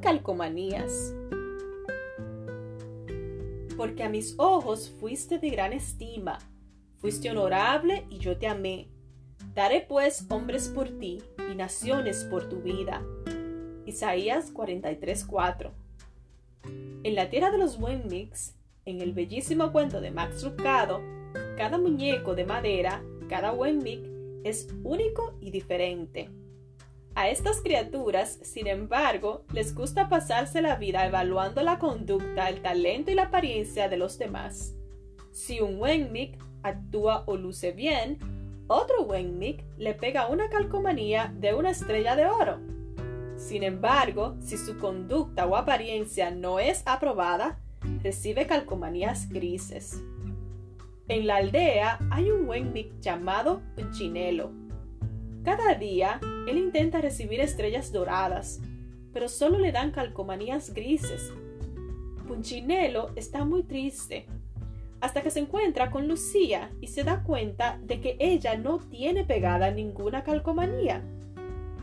calcomanías. Porque a mis ojos fuiste de gran estima, fuiste honorable y yo te amé. Daré pues hombres por ti y naciones por tu vida. Isaías 43:4 En la tierra de los Wenmix, en el bellísimo cuento de Max Lucado, cada muñeco de madera, cada Wenmix, es único y diferente. A estas criaturas, sin embargo, les gusta pasarse la vida evaluando la conducta, el talento y la apariencia de los demás. Si un Wenmik actúa o luce bien, otro Wenmik le pega una calcomanía de una estrella de oro. Sin embargo, si su conducta o apariencia no es aprobada, recibe calcomanías grises. En la aldea hay un Wenmik llamado Punchinelo. Cada día él intenta recibir estrellas doradas, pero solo le dan calcomanías grises. Punchinelo está muy triste, hasta que se encuentra con Lucía y se da cuenta de que ella no tiene pegada ninguna calcomanía,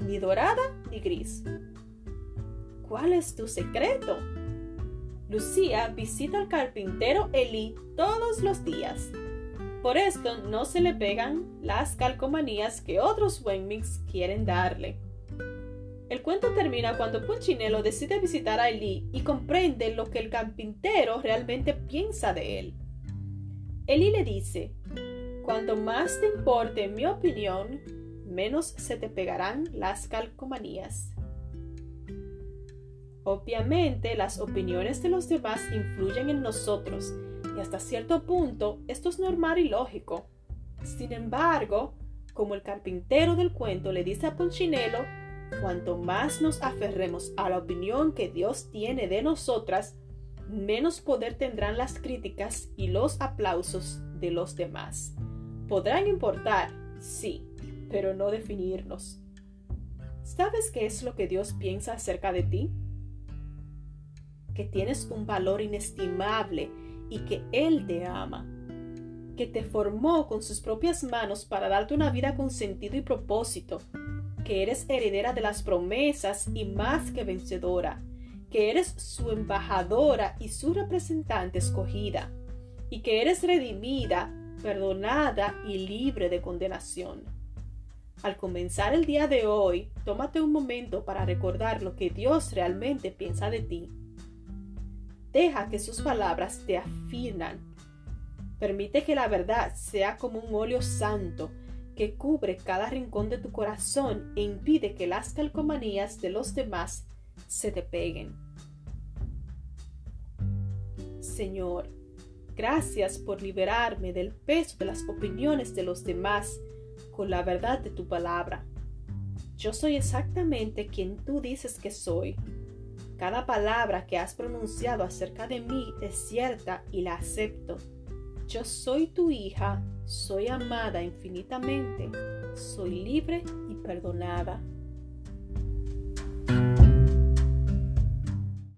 ni dorada ni gris. ¿Cuál es tu secreto? Lucía visita al carpintero Eli todos los días por esto no se le pegan las calcomanías que otros Wenmix quieren darle. El cuento termina cuando Punchinello decide visitar a Eli y comprende lo que el carpintero realmente piensa de él. Eli le dice, cuanto más te importe mi opinión, menos se te pegarán las calcomanías. Obviamente las opiniones de los demás influyen en nosotros y hasta cierto punto esto es normal y lógico. Sin embargo, como el carpintero del cuento le dice a Punchinello, cuanto más nos aferremos a la opinión que Dios tiene de nosotras, menos poder tendrán las críticas y los aplausos de los demás. Podrán importar, sí, pero no definirnos. ¿Sabes qué es lo que Dios piensa acerca de ti? Que tienes un valor inestimable y que Él te ama, que te formó con sus propias manos para darte una vida con sentido y propósito, que eres heredera de las promesas y más que vencedora, que eres su embajadora y su representante escogida, y que eres redimida, perdonada y libre de condenación. Al comenzar el día de hoy, tómate un momento para recordar lo que Dios realmente piensa de ti Deja que sus palabras te afirman. Permite que la verdad sea como un óleo santo que cubre cada rincón de tu corazón e impide que las calcomanías de los demás se te peguen. Señor, gracias por liberarme del peso de las opiniones de los demás con la verdad de tu palabra. Yo soy exactamente quien tú dices que soy cada palabra que has pronunciado acerca de mí es cierta y la acepto. Yo soy tu hija, soy amada infinitamente, soy libre y perdonada.